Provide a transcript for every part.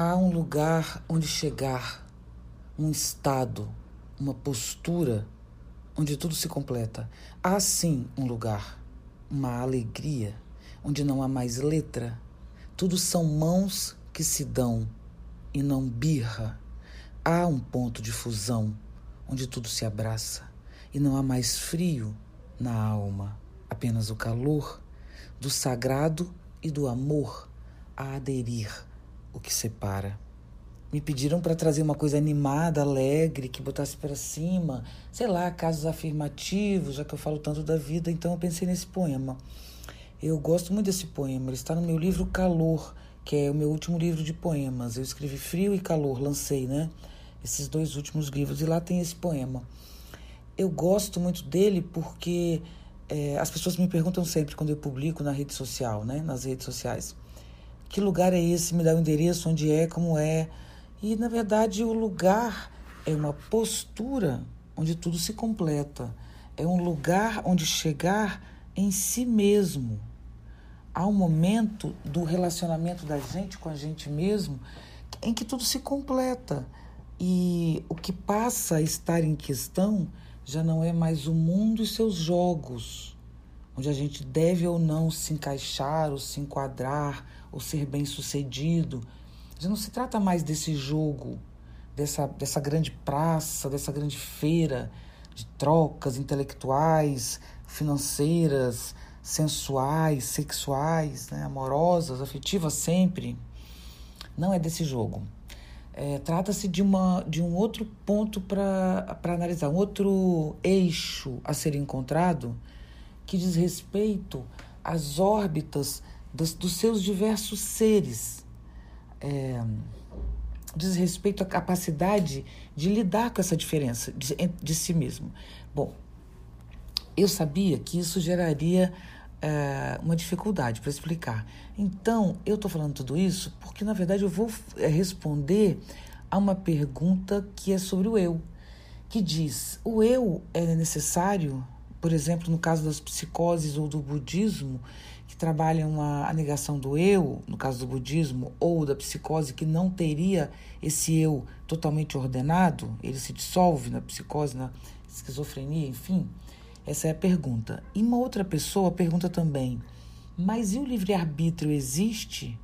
Há um lugar onde chegar, um estado, uma postura onde tudo se completa. Há sim um lugar, uma alegria, onde não há mais letra. Tudo são mãos que se dão e não birra. Há um ponto de fusão, onde tudo se abraça e não há mais frio na alma, apenas o calor do sagrado e do amor a aderir o que separa. Me pediram para trazer uma coisa animada, alegre, que botasse para cima, sei lá, casos afirmativos, já que eu falo tanto da vida, então eu pensei nesse poema. Eu gosto muito desse poema, ele está no meu livro Calor, que é o meu último livro de poemas. Eu escrevi Frio e Calor, lancei, né? Esses dois últimos livros, e lá tem esse poema. Eu gosto muito dele porque é, as pessoas me perguntam sempre quando eu publico na rede social, né? Nas redes sociais que lugar é esse? Me dá o endereço, onde é, como é. E, na verdade, o lugar é uma postura onde tudo se completa. É um lugar onde chegar em si mesmo. Há um momento do relacionamento da gente com a gente mesmo em que tudo se completa. E o que passa a estar em questão já não é mais o mundo e seus jogos, onde a gente deve ou não se encaixar ou se enquadrar ou ser bem sucedido. Já não se trata mais desse jogo, dessa, dessa grande praça, dessa grande feira de trocas intelectuais, financeiras, sensuais, sexuais, né, amorosas, afetivas sempre. Não é desse jogo. É, Trata-se de, uma, de um outro ponto para analisar, um outro eixo a ser encontrado que diz respeito às órbitas dos, dos seus diversos seres. É, diz respeito à capacidade de lidar com essa diferença de, de si mesmo. Bom, eu sabia que isso geraria é, uma dificuldade para explicar. Então, eu estou falando tudo isso porque, na verdade, eu vou é, responder a uma pergunta que é sobre o eu, que diz: o eu é necessário, por exemplo, no caso das psicoses ou do budismo, que trabalham a, negação do eu, no caso do budismo, ou da psicose, que não teria esse eu totalmente ordenado, ele se dissolve na psicose, na esquizofrenia, enfim. Essa é a pergunta. E uma outra pessoa pergunta também: mas e o livre-arbítrio existe?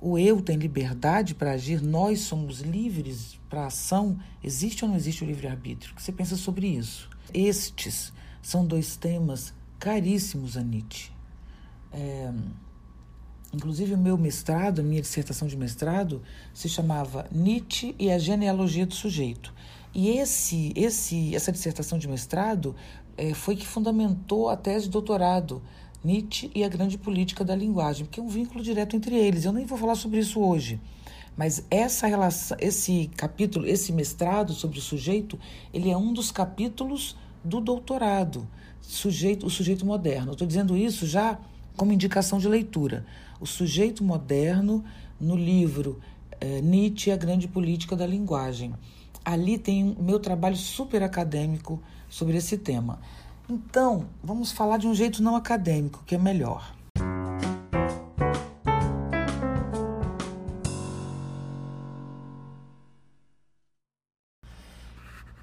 O eu tem liberdade para agir? Nós somos livres para ação? Existe ou não existe o livre-arbítrio? O que você pensa sobre isso? Estes são dois temas caríssimos a Nietzsche. É, inclusive, o meu mestrado, a minha dissertação de mestrado, se chamava Nietzsche e a genealogia do sujeito. E esse, esse, essa dissertação de mestrado é, foi que fundamentou a tese de doutorado, Nietzsche e a grande política da linguagem, porque é um vínculo direto entre eles. Eu nem vou falar sobre isso hoje. Mas essa relação, esse capítulo, esse mestrado sobre o sujeito, ele é um dos capítulos do doutorado, sujeito, o sujeito moderno. Estou dizendo isso já como indicação de leitura. O sujeito moderno no livro é, Nietzsche, a grande política da linguagem. Ali tem o meu trabalho super acadêmico sobre esse tema. Então, vamos falar de um jeito não acadêmico, que é melhor.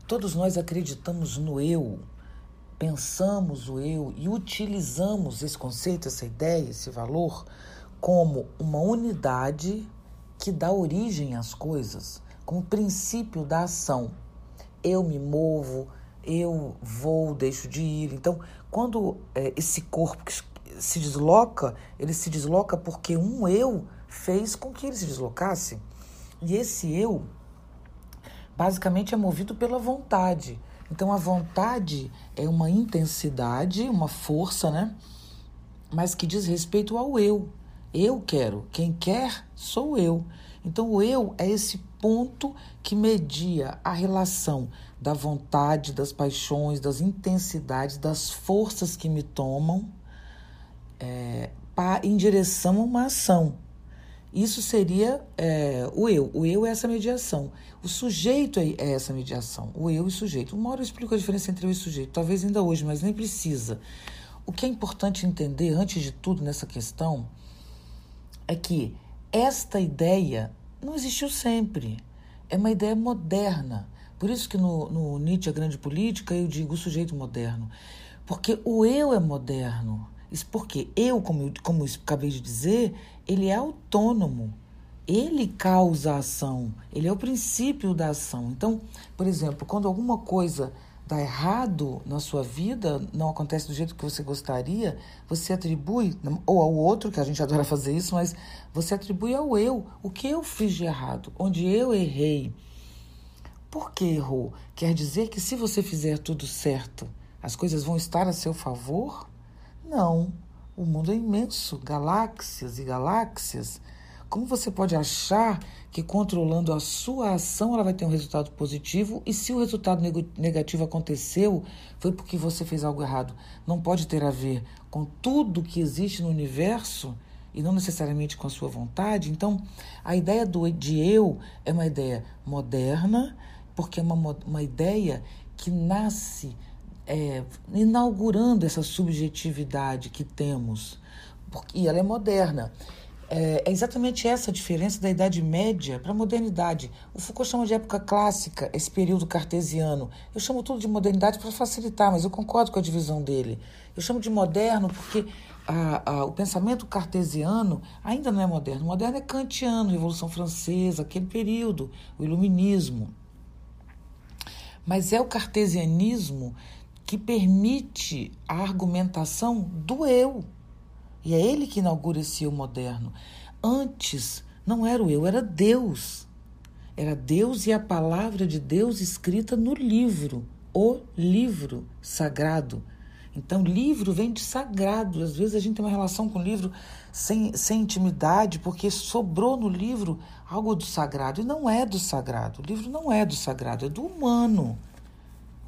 Todos nós acreditamos no eu, pensamos o eu e utilizamos esse conceito, essa ideia, esse valor como uma unidade que dá origem às coisas, como princípio da ação. Eu me movo, eu vou, deixo de ir. Então, quando é, esse corpo se desloca, ele se desloca porque um eu fez com que ele se deslocasse. E esse eu, basicamente, é movido pela vontade. Então a vontade é uma intensidade, uma força, né? Mas que diz respeito ao eu. Eu quero, quem quer sou eu. Então o eu é esse ponto que media a relação da vontade, das paixões, das intensidades, das forças que me tomam é, em direção a uma ação. Isso seria é, o eu. O eu é essa mediação. O sujeito é, é essa mediação. O eu e o sujeito. Uma hora eu explico a diferença entre eu e sujeito, talvez ainda hoje, mas nem precisa. O que é importante entender, antes de tudo, nessa questão, é que esta ideia não existiu sempre. É uma ideia moderna. Por isso que no, no Nietzsche, a grande política, eu digo o sujeito moderno. Porque o eu é moderno. Isso porque eu, como, como eu acabei de dizer, ele é autônomo. Ele causa a ação. Ele é o princípio da ação. Então, por exemplo, quando alguma coisa dá errado na sua vida, não acontece do jeito que você gostaria, você atribui, ou ao outro, que a gente adora fazer isso, mas você atribui ao eu. O que eu fiz de errado? Onde eu errei? Por que errou? Quer dizer que se você fizer tudo certo, as coisas vão estar a seu favor? Não. O mundo é imenso, galáxias e galáxias. Como você pode achar que controlando a sua ação ela vai ter um resultado positivo e se o resultado negativo aconteceu foi porque você fez algo errado? Não pode ter a ver com tudo que existe no universo e não necessariamente com a sua vontade. Então, a ideia do, de eu é uma ideia moderna, porque é uma, uma ideia que nasce é, inaugurando essa subjetividade que temos, porque, e ela é moderna. É, é exatamente essa a diferença da Idade Média para a modernidade. O Foucault chama de época clássica esse período cartesiano. Eu chamo tudo de modernidade para facilitar, mas eu concordo com a divisão dele. Eu chamo de moderno porque a, a, o pensamento cartesiano ainda não é moderno. O moderno é kantiano, Revolução Francesa, aquele período, o iluminismo. Mas é o cartesianismo que permite a argumentação do eu. E é ele que inaugura esse eu moderno. Antes, não era o eu, era Deus. Era Deus e a palavra de Deus escrita no livro, o livro sagrado. Então, livro vem de sagrado. Às vezes a gente tem uma relação com o livro sem, sem intimidade, porque sobrou no livro algo do sagrado. E não é do sagrado. O livro não é do sagrado, é do humano.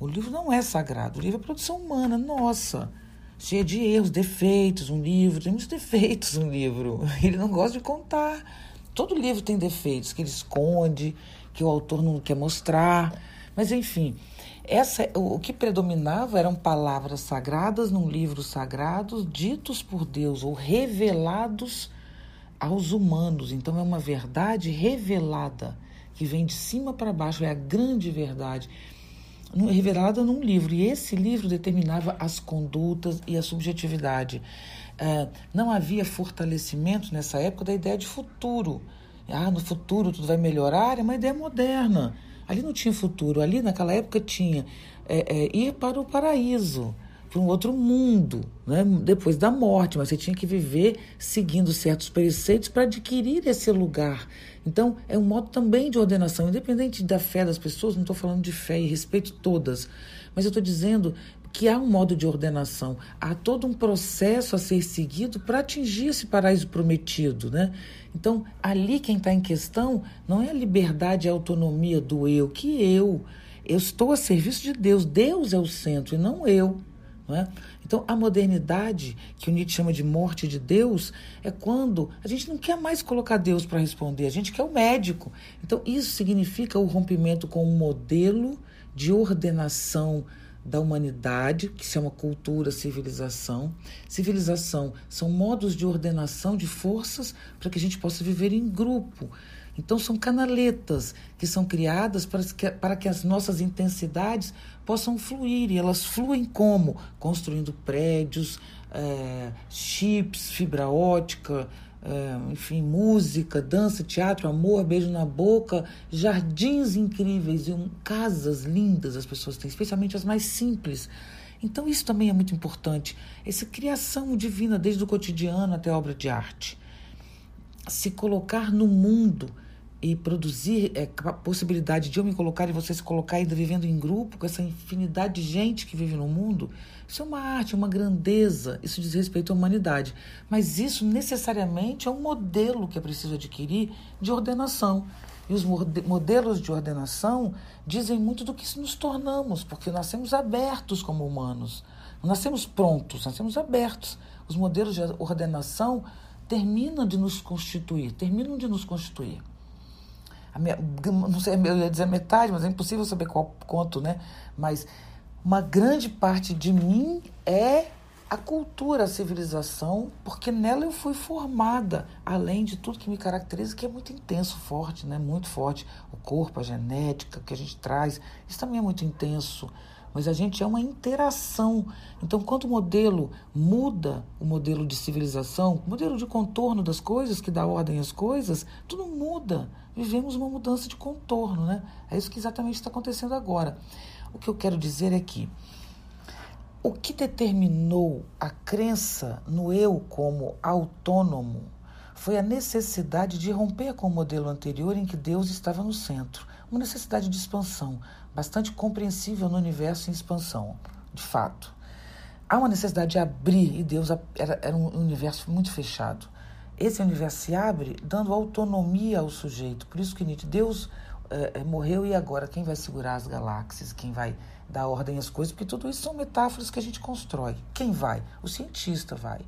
O livro não é sagrado. O livro é produção humana, nossa. Cheia de erros, defeitos, um livro. Tem muitos defeitos um livro. Ele não gosta de contar. Todo livro tem defeitos que ele esconde, que o autor não quer mostrar. Mas, enfim, essa, o que predominava eram palavras sagradas num livro sagrado, ditos por Deus ou revelados aos humanos. Então é uma verdade revelada que vem de cima para baixo, é a grande verdade revelada num livro. E esse livro determinava as condutas e a subjetividade. Uh, não havia fortalecimento nessa época da ideia de futuro. Ah, no futuro tudo vai melhorar, é uma ideia moderna. Ali não tinha futuro, ali naquela época tinha é, é, ir para o paraíso, para um outro mundo, né? depois da morte, mas você tinha que viver seguindo certos preceitos para adquirir esse lugar. Então, é um modo também de ordenação, independente da fé das pessoas, não estou falando de fé e respeito todas, mas eu estou dizendo que há um modo de ordenação, há todo um processo a ser seguido para atingir esse paraíso prometido, né? Então, ali quem está em questão não é a liberdade e a autonomia do eu, que eu. Eu estou a serviço de Deus, Deus é o centro e não eu. É? Então, a modernidade, que o Nietzsche chama de morte de Deus, é quando a gente não quer mais colocar Deus para responder, a gente quer o médico. Então, isso significa o rompimento com um modelo de ordenação da humanidade, que se chama cultura, civilização. Civilização são modos de ordenação de forças para que a gente possa viver em grupo. Então, são canaletas que são criadas para que, para que as nossas intensidades possam fluir. E elas fluem como? Construindo prédios, é, chips, fibra ótica, é, enfim, música, dança, teatro, amor, beijo na boca, jardins incríveis e um, casas lindas as pessoas têm, especialmente as mais simples. Então, isso também é muito importante. Essa criação divina, desde o cotidiano até a obra de arte. Se colocar no mundo e produzir é, a possibilidade de eu me colocar e você se colocar ainda vivendo em grupo com essa infinidade de gente que vive no mundo, isso é uma arte, uma grandeza, isso diz respeito à humanidade. Mas isso necessariamente é um modelo que é preciso adquirir de ordenação. E os modelos de ordenação dizem muito do que nos tornamos, porque nós somos abertos como humanos. Não nascemos prontos, nascemos abertos. Os modelos de ordenação terminam de nos constituir, terminam de nos constituir minha, não sei, eu ia dizer metade, mas é impossível saber qual quanto, né? Mas uma grande parte de mim é a cultura, a civilização, porque nela eu fui formada, além de tudo que me caracteriza, que é muito intenso, forte, né? Muito forte. O corpo, a genética que a gente traz, isso também é muito intenso. Mas a gente é uma interação. Então, quando o modelo muda, o modelo de civilização, o modelo de contorno das coisas, que dá ordem às coisas, tudo muda. Vivemos uma mudança de contorno, né? É isso que exatamente está acontecendo agora. O que eu quero dizer é que o que determinou a crença no eu como autônomo foi a necessidade de romper com o modelo anterior em que Deus estava no centro. Uma necessidade de expansão, bastante compreensível no universo em expansão, de fato. Há uma necessidade de abrir, e Deus era, era um universo muito fechado. Esse universo se abre dando autonomia ao sujeito. Por isso que Nietzsche, Deus é, morreu e agora quem vai segurar as galáxias? Quem vai dar ordem às coisas, porque tudo isso são metáforas que a gente constrói. Quem vai? O cientista vai.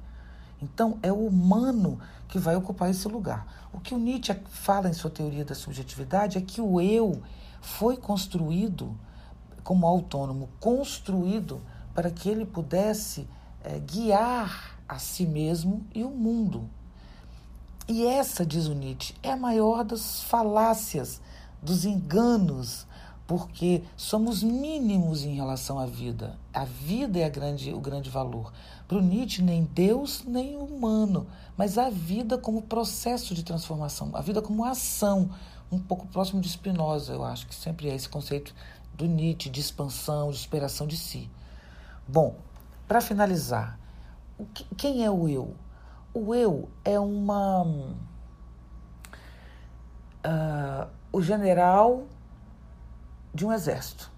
Então, é o humano que vai ocupar esse lugar. O que o Nietzsche fala em sua teoria da subjetividade é que o eu foi construído como autônomo, construído para que ele pudesse é, guiar a si mesmo e o mundo. E essa, diz o Nietzsche, é a maior das falácias, dos enganos porque somos mínimos em relação à vida. A vida é a grande, o grande valor. Para o Nietzsche, nem Deus, nem humano, mas a vida como processo de transformação, a vida como ação, um pouco próximo de Spinoza, eu acho que sempre é esse conceito do Nietzsche de expansão, de superação de si. Bom, para finalizar, que, quem é o eu? O eu é uma. Uh, o general de um exército.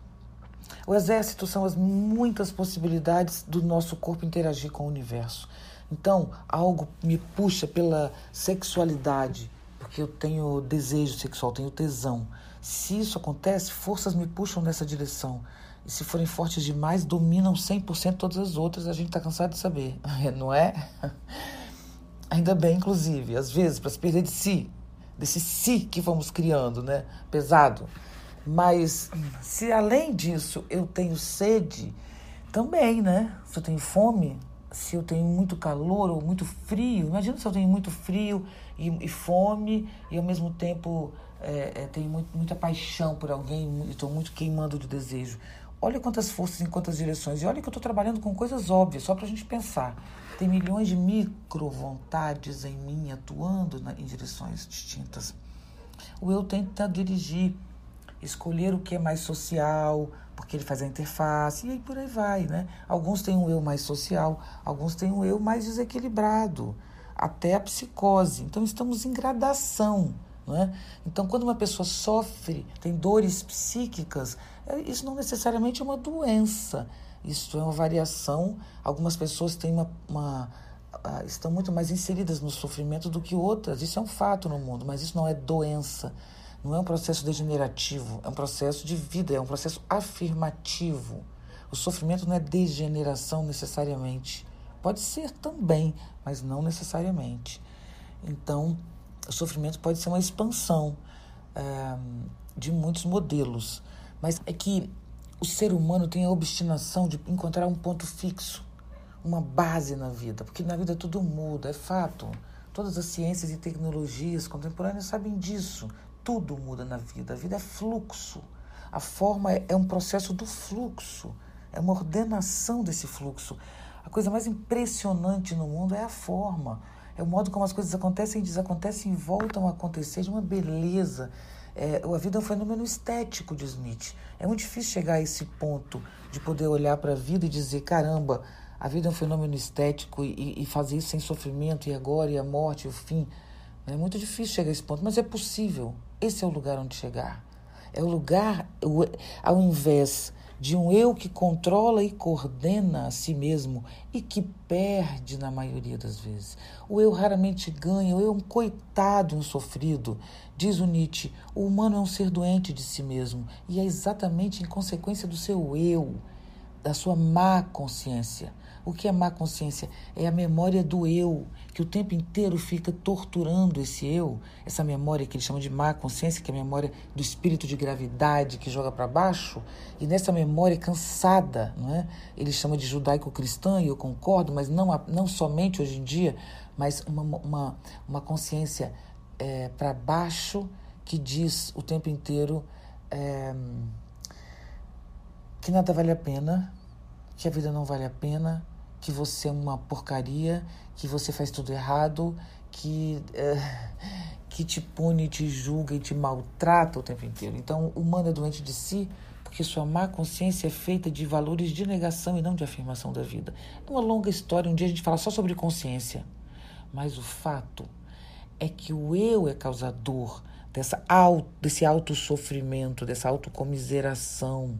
O exército são as muitas possibilidades do nosso corpo interagir com o universo. Então, algo me puxa pela sexualidade, porque eu tenho desejo sexual, tenho tesão. Se isso acontece, forças me puxam nessa direção. E se forem fortes demais, dominam 100% todas as outras, a gente está cansado de saber, não é? Ainda bem, inclusive, às vezes, para se perder de si, desse si que vamos criando, né? Pesado. Mas se além disso eu tenho sede, também, né? Se eu tenho fome, se eu tenho muito calor ou muito frio, imagina se eu tenho muito frio e, e fome e ao mesmo tempo é, é, tenho muito, muita paixão por alguém e estou muito queimando de desejo. Olha quantas forças em quantas direções. E olha que eu estou trabalhando com coisas óbvias, só para a gente pensar. Tem milhões de micro vontades em mim atuando na, em direções distintas. O eu tenta dirigir escolher o que é mais social, porque ele faz a interface, e aí por aí vai, né? Alguns têm um eu mais social, alguns têm um eu mais desequilibrado, até a psicose. Então estamos em gradação. É? Então, quando uma pessoa sofre, tem dores psíquicas, é, isso não necessariamente é uma doença. Isso é uma variação. Algumas pessoas têm uma, uma estão muito mais inseridas no sofrimento do que outras. Isso é um fato no mundo, mas isso não é doença. Não é um processo degenerativo, é um processo de vida, é um processo afirmativo. O sofrimento não é degeneração necessariamente. Pode ser também, mas não necessariamente. Então, o sofrimento pode ser uma expansão é, de muitos modelos. Mas é que o ser humano tem a obstinação de encontrar um ponto fixo, uma base na vida, porque na vida tudo muda, é fato. Todas as ciências e tecnologias contemporâneas sabem disso tudo muda na vida. A vida é fluxo. A forma é, um processo do fluxo, é uma ordenação desse fluxo. A coisa mais impressionante no mundo é a forma, é o modo como as coisas acontecem, desacontecem e voltam a acontecer de uma beleza. É, a vida é um fenômeno estético, diz Nietzsche. É muito difícil chegar a esse ponto de poder olhar para a vida e dizer: caramba, a vida é um fenômeno estético e, e fazer isso sem sofrimento, e agora, e a morte, e o fim. É muito difícil chegar a esse ponto, mas é possível. Esse é o lugar onde chegar. É o lugar, ao invés de um eu que controla e coordena a si mesmo e que perde na maioria das vezes. O eu raramente ganha, o eu é um coitado, um sofrido. Diz o Nietzsche, o humano é um ser doente de si mesmo e é exatamente em consequência do seu eu, da sua má consciência, O que é má consciência? É a memória do eu, que o tempo inteiro fica torturando esse eu, essa memória que ele chama de má consciência, que é a memória do espírito de gravidade que joga para baixo, e nessa memória cansada, não é? ele chama de judaico-cristã, e eu concordo, mas não, não somente hoje em dia, mas uma, uma, uma consciência é, para baixo que diz o tempo inteiro é, que nada vale a pena, que a vida não vale a pena, que você é uma porcaria, que você faz tudo errado, que, é, que te pune, te julga e te maltrata o tempo inteiro. Então, o humano é doente de si porque sua má consciência é feita de valores de negação e não de afirmação da vida. É uma longa história, um dia a gente fala só sobre consciência. Mas o fato é que o eu é causador dessa auto, desse autossofrimento, dessa autocomiseração.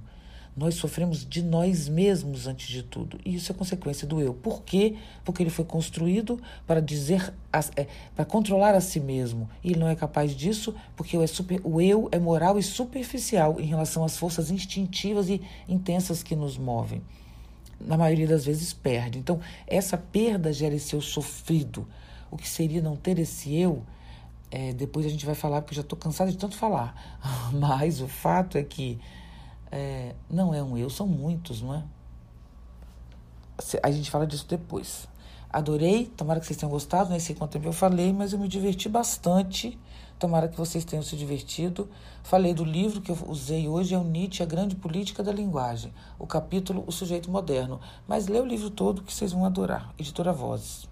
Nós sofremos de nós mesmos antes de tudo. E isso é consequência do eu. Por quê? Porque ele foi construído para dizer, é, para controlar a si mesmo. E ele não é capaz disso porque o, é super, o eu é moral e superficial em relação às forças instintivas e intensas que nos movem. Na maioria das vezes perde. Então, essa perda gera esse eu sofrido o que seria não ter esse eu, é, depois a gente vai falar, porque eu já estou cansada de tanto falar. Mas o fato é que é, não é um eu, são muitos, não é? A gente fala disso depois. Adorei, tomara que vocês tenham gostado, nem sei quanto tempo eu falei, mas eu me diverti bastante. Tomara que vocês tenham se divertido. Falei do livro que eu usei hoje, é o Nietzsche, A Grande Política da Linguagem. O capítulo O Sujeito Moderno. Mas lê o livro todo que vocês vão adorar. Editora Vozes.